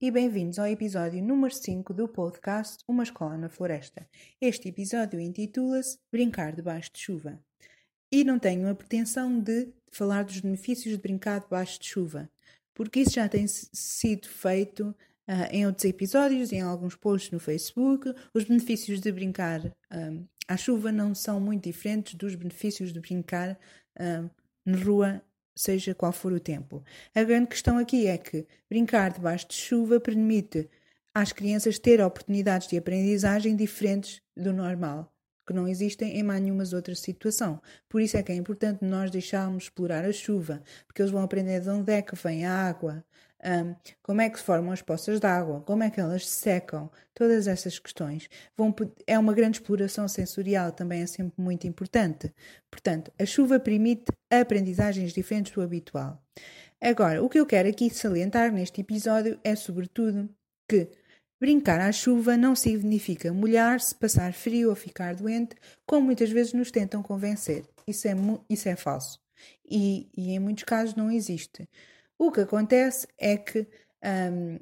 E bem-vindos ao episódio número 5 do podcast Uma Escola na Floresta. Este episódio intitula-se Brincar debaixo de chuva. E não tenho a pretensão de falar dos benefícios de brincar debaixo de chuva, porque isso já tem sido feito uh, em outros episódios, em alguns posts no Facebook. Os benefícios de brincar uh, à chuva não são muito diferentes dos benefícios de brincar uh, na rua seja qual for o tempo. A grande questão aqui é que brincar debaixo de chuva permite às crianças ter oportunidades de aprendizagem diferentes do normal, que não existem em mais nenhuma outra situação. Por isso é que é importante nós deixarmos explorar a chuva, porque eles vão aprender de onde é que vem a água, um, como é que se formam as poças de água, como é que elas se secam, todas essas questões. Vão, é uma grande exploração sensorial, também é sempre muito importante. Portanto, a chuva permite aprendizagens diferentes do habitual. Agora, o que eu quero aqui salientar neste episódio é, sobretudo, que brincar à chuva não significa molhar-se, passar frio ou ficar doente, como muitas vezes nos tentam convencer. Isso é, isso é falso. E, e em muitos casos não existe. O que acontece é que, um,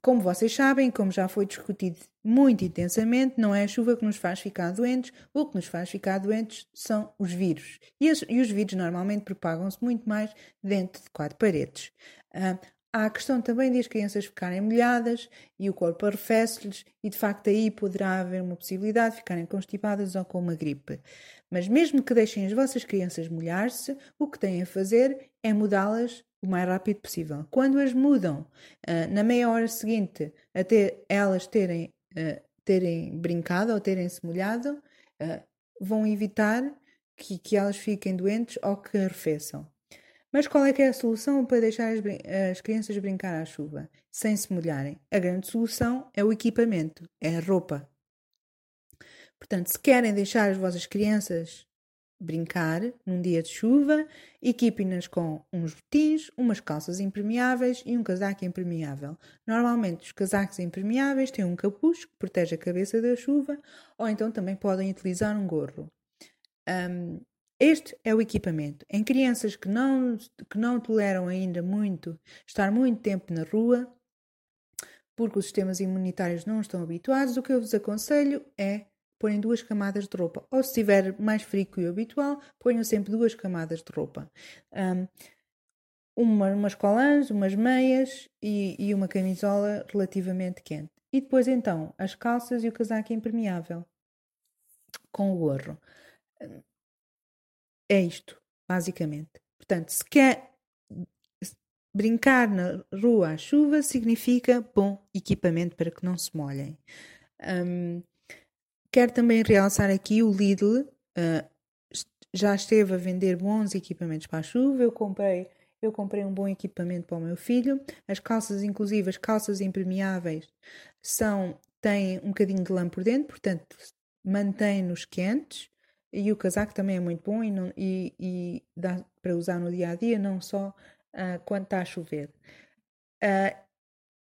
como vocês sabem, como já foi discutido muito intensamente, não é a chuva que nos faz ficar doentes, o que nos faz ficar doentes são os vírus. E, as, e os vírus normalmente propagam-se muito mais dentro de quatro paredes. Um, Há a questão também de as crianças ficarem molhadas e o corpo arrefece-lhes, e de facto aí poderá haver uma possibilidade de ficarem constipadas ou com uma gripe. Mas mesmo que deixem as vossas crianças molhar-se, o que têm a fazer é mudá-las o mais rápido possível. Quando as mudam uh, na meia hora seguinte a ter, elas terem, uh, terem brincado ou terem-se molhado, uh, vão evitar que, que elas fiquem doentes ou que arrefeçam. Mas qual é que é a solução para deixar as, as, crianças brincar à chuva sem se molharem? A grande solução é o equipamento, é a roupa. Portanto, se querem deixar as vossas crianças brincar num dia de chuva, equipem-nas com uns botins, umas calças impermeáveis e um casaco impermeável. Normalmente os casacos impermeáveis têm um capuz que protege a cabeça da chuva ou então também podem utilizar um gorro. Um, este é o equipamento. Em crianças que não, que não toleram ainda muito estar muito tempo na rua, porque os sistemas imunitários não estão habituados, o que eu vos aconselho é porem duas camadas de roupa. Ou se estiver mais frio que o habitual, ponham sempre duas camadas de roupa. Um, uma, umas colãs, umas meias e, e, uma camisola relativamente quente. E depois então as calças e o casaco impermeável com o gorro. É isto, basicamente. Portanto, se quer brincar na rua à chuva, significa bom equipamento para que não se molhem. Um, Quero também realçar aqui o Lidl. Uh, já esteve a vender bons equipamentos para a chuva. Eu comprei, eu comprei um bom equipamento para o meu filho. As calças, inclusive as calças impermeáveis, são têm um bocadinho de lã por dentro, portanto mantém-nos quentes. E o casaco também é muito bom e, não, e, e dá para usar no dia a dia, não só uh, quando está a chover. Uh,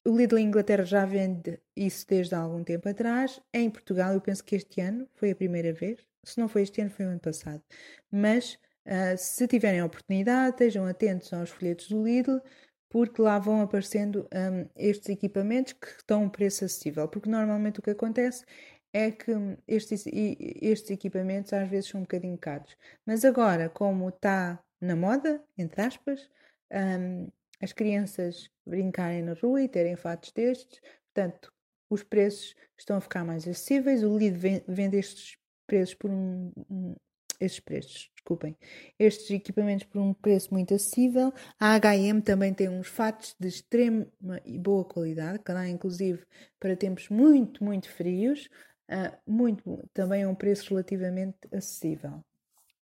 o Lidl Inglaterra já vende isso desde há algum tempo atrás. Em Portugal, eu penso que este ano foi a primeira vez. Se não foi este ano, foi o ano passado. Mas uh, se tiverem a oportunidade, estejam atentos aos folhetos do Lidl, porque lá vão aparecendo um, estes equipamentos que estão a um preço acessível. Porque normalmente o que acontece é que estes, estes equipamentos às vezes são um bocadinho caros. Mas agora, como está na moda, entre aspas, um, as crianças brincarem na rua e terem fatos destes. Portanto, os preços estão a ficar mais acessíveis. O LID vende estes preços por um, um estes preços, desculpem, estes equipamentos por um preço muito acessível. A H&M também tem uns fatos de extrema e boa qualidade, que dá inclusive para tempos muito, muito frios, uh, muito, também a um preço relativamente acessível.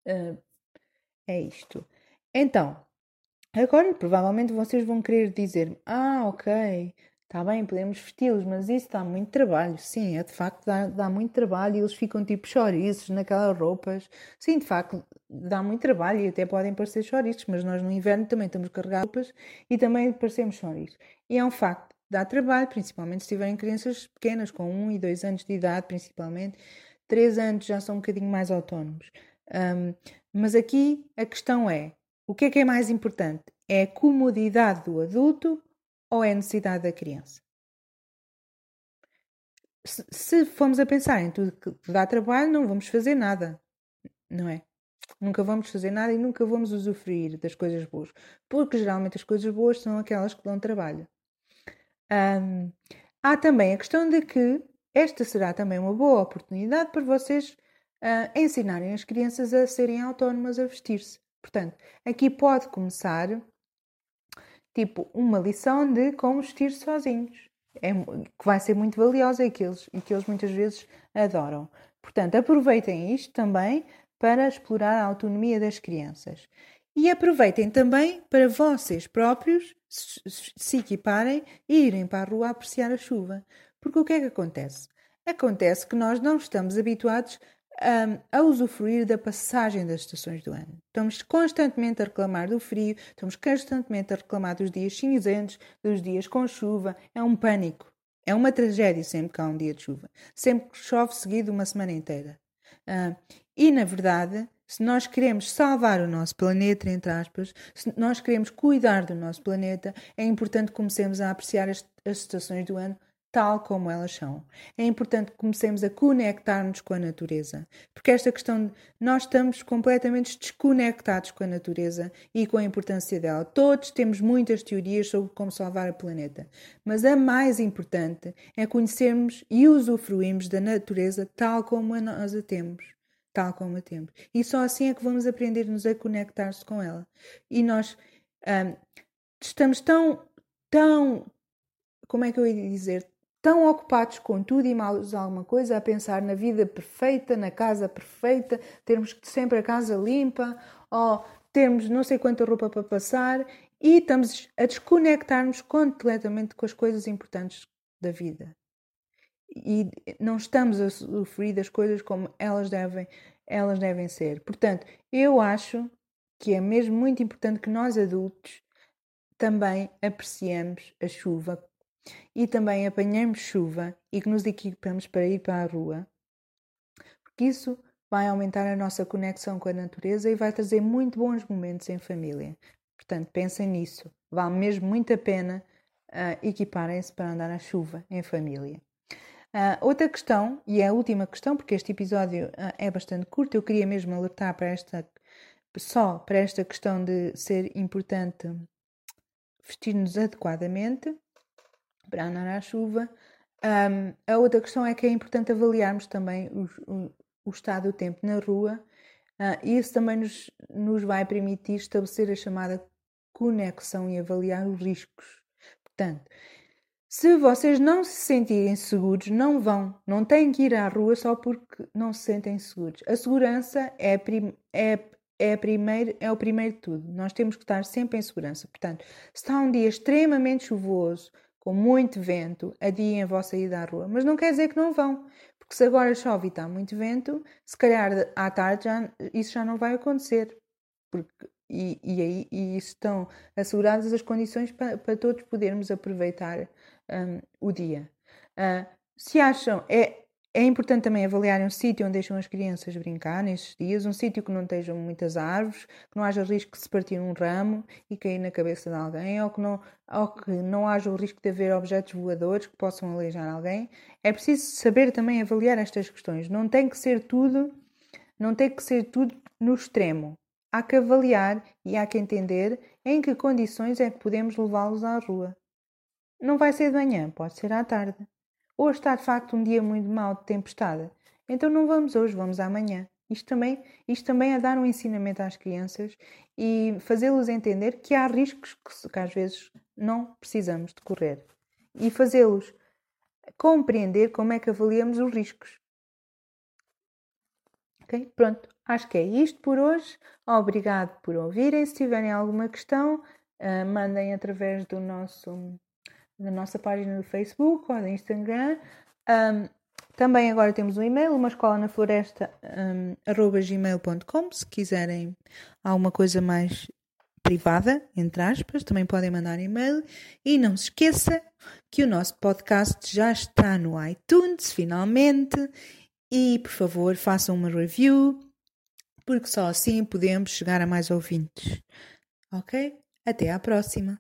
Uh, é isto. Então, Agora, provavelmente vocês vão querer dizer: Ah, ok, está bem, podemos vesti-los, mas isso dá muito trabalho. Sim, é de facto, dá, dá muito trabalho e eles ficam tipo chouriços naquelas roupas. Sim, de facto, dá muito trabalho e até podem parecer chouriços, mas nós no inverno também estamos carregar roupas e também parecemos chouriços. E é um facto, dá trabalho, principalmente se tiverem crianças pequenas, com 1 um e 2 anos de idade, principalmente. 3 anos já são um bocadinho mais autónomos. Um, mas aqui a questão é o que é que é mais importante? É a comodidade do adulto ou é necessidade da criança? Se, se formos a pensar em tudo que dá trabalho, não vamos fazer nada, não é? Nunca vamos fazer nada e nunca vamos usufruir das coisas boas, porque geralmente as coisas boas são aquelas que dão trabalho. Um, há também a questão de que esta será também uma boa oportunidade para vocês uh, ensinarem as crianças a serem autónomas a vestir-se. Portanto, aqui pode começar tipo uma lição de como vestir sozinhos, é, que vai ser muito valiosa e que, eles, e que eles muitas vezes adoram. Portanto, aproveitem isto também para explorar a autonomia das crianças. E aproveitem também para vocês próprios se equiparem e irem para a rua a apreciar a chuva. Porque o que é que acontece? Acontece que nós não estamos habituados um, a usufruir da passagem das estações do ano. Estamos constantemente a reclamar do frio, estamos constantemente a reclamar dos dias cinzentos, dos dias com chuva. É um pânico. É uma tragédia sempre que há um dia de chuva. Sempre que chove seguido uma semana inteira. Uh, e, na verdade, se nós queremos salvar o nosso planeta, entre aspas, se nós queremos cuidar do nosso planeta, é importante que comecemos a apreciar as, as estações do ano tal como elas são. É importante que comecemos a conectar-nos com a natureza, porque esta questão de nós estamos completamente desconectados com a natureza e com a importância dela. Todos temos muitas teorias sobre como salvar o planeta, mas a mais importante é conhecermos e usufruirmos da natureza tal como nós a temos. Tal como a temos. E só assim é que vamos aprender-nos a conectar-se com ela. E nós hum, estamos tão, tão, como é que eu ia dizer, tão ocupados com tudo e mais alguma coisa, a pensar na vida perfeita, na casa perfeita, termos sempre a casa limpa, ou termos não sei quanta roupa para passar, e estamos a desconectar-nos completamente com as coisas importantes da vida. E não estamos a sofrer das coisas como elas devem, elas devem ser. Portanto, eu acho que é mesmo muito importante que nós adultos também apreciemos a chuva e também apanhamos chuva e que nos equipamos para ir para a rua, porque isso vai aumentar a nossa conexão com a natureza e vai trazer muito bons momentos em família. Portanto, pensem nisso. Vale mesmo muito a pena uh, equiparem-se para andar na chuva em família. Uh, outra questão, e é a última questão, porque este episódio uh, é bastante curto, eu queria mesmo alertar para esta, só para esta questão de ser importante vestir-nos adequadamente para andar à chuva. Um, a outra questão é que é importante avaliarmos também o, o, estado do tempo na rua uh, isso também nos, nos vai permitir estabelecer a chamada conexão e avaliar os riscos. Portanto, se vocês não se sentirem seguros, não vão, não têm que ir à rua só porque não se sentem seguros. A segurança é, prim, é, é, primeiro, é o primeiro de tudo. Nós temos que estar sempre em segurança. Portanto, se está um dia extremamente chuvoso, com muito vento, adiem a vossa ida à rua. Mas não quer dizer que não vão, porque se agora chove e está muito vento, se calhar à tarde já, isso já não vai acontecer. Porque, e, e aí e estão asseguradas as condições para, para todos podermos aproveitar um, o dia. Uh, se acham, é, é importante também avaliar um sítio onde deixam as crianças brincar nesses dias, um sítio que não estejam muitas árvores, que não haja risco de se partir um ramo e cair na cabeça de alguém, ou que não, ou que não haja o risco de haver objetos voadores que possam aleijar alguém. É preciso saber também avaliar estas questões. Não tem que ser tudo, não tem que ser tudo no extremo. Há que avaliar e há que entender em que condições é que podemos levá-los à rua. Não vai ser de manhã, pode ser à tarde. Hoje está de facto um dia muito mau de tempestade. Então não vamos hoje, vamos amanhã. Isto também, isto também é dar um ensinamento às crianças e fazê-los entender que há riscos que, que às vezes não precisamos de correr. E fazê-los compreender como é que avaliamos os riscos. Ok? Pronto, acho que é isto por hoje. Obrigado por ouvirem. Se tiverem alguma questão, uh, mandem através do nosso na nossa página do Facebook ou do Instagram. Um, também agora temos um e-mail, uma escola na floresta, um, gmail.com, se quiserem alguma coisa mais privada, entre aspas, também podem mandar e-mail. E não se esqueça que o nosso podcast já está no iTunes, finalmente. E, por favor, façam uma review, porque só assim podemos chegar a mais ouvintes. Ok? Até à próxima!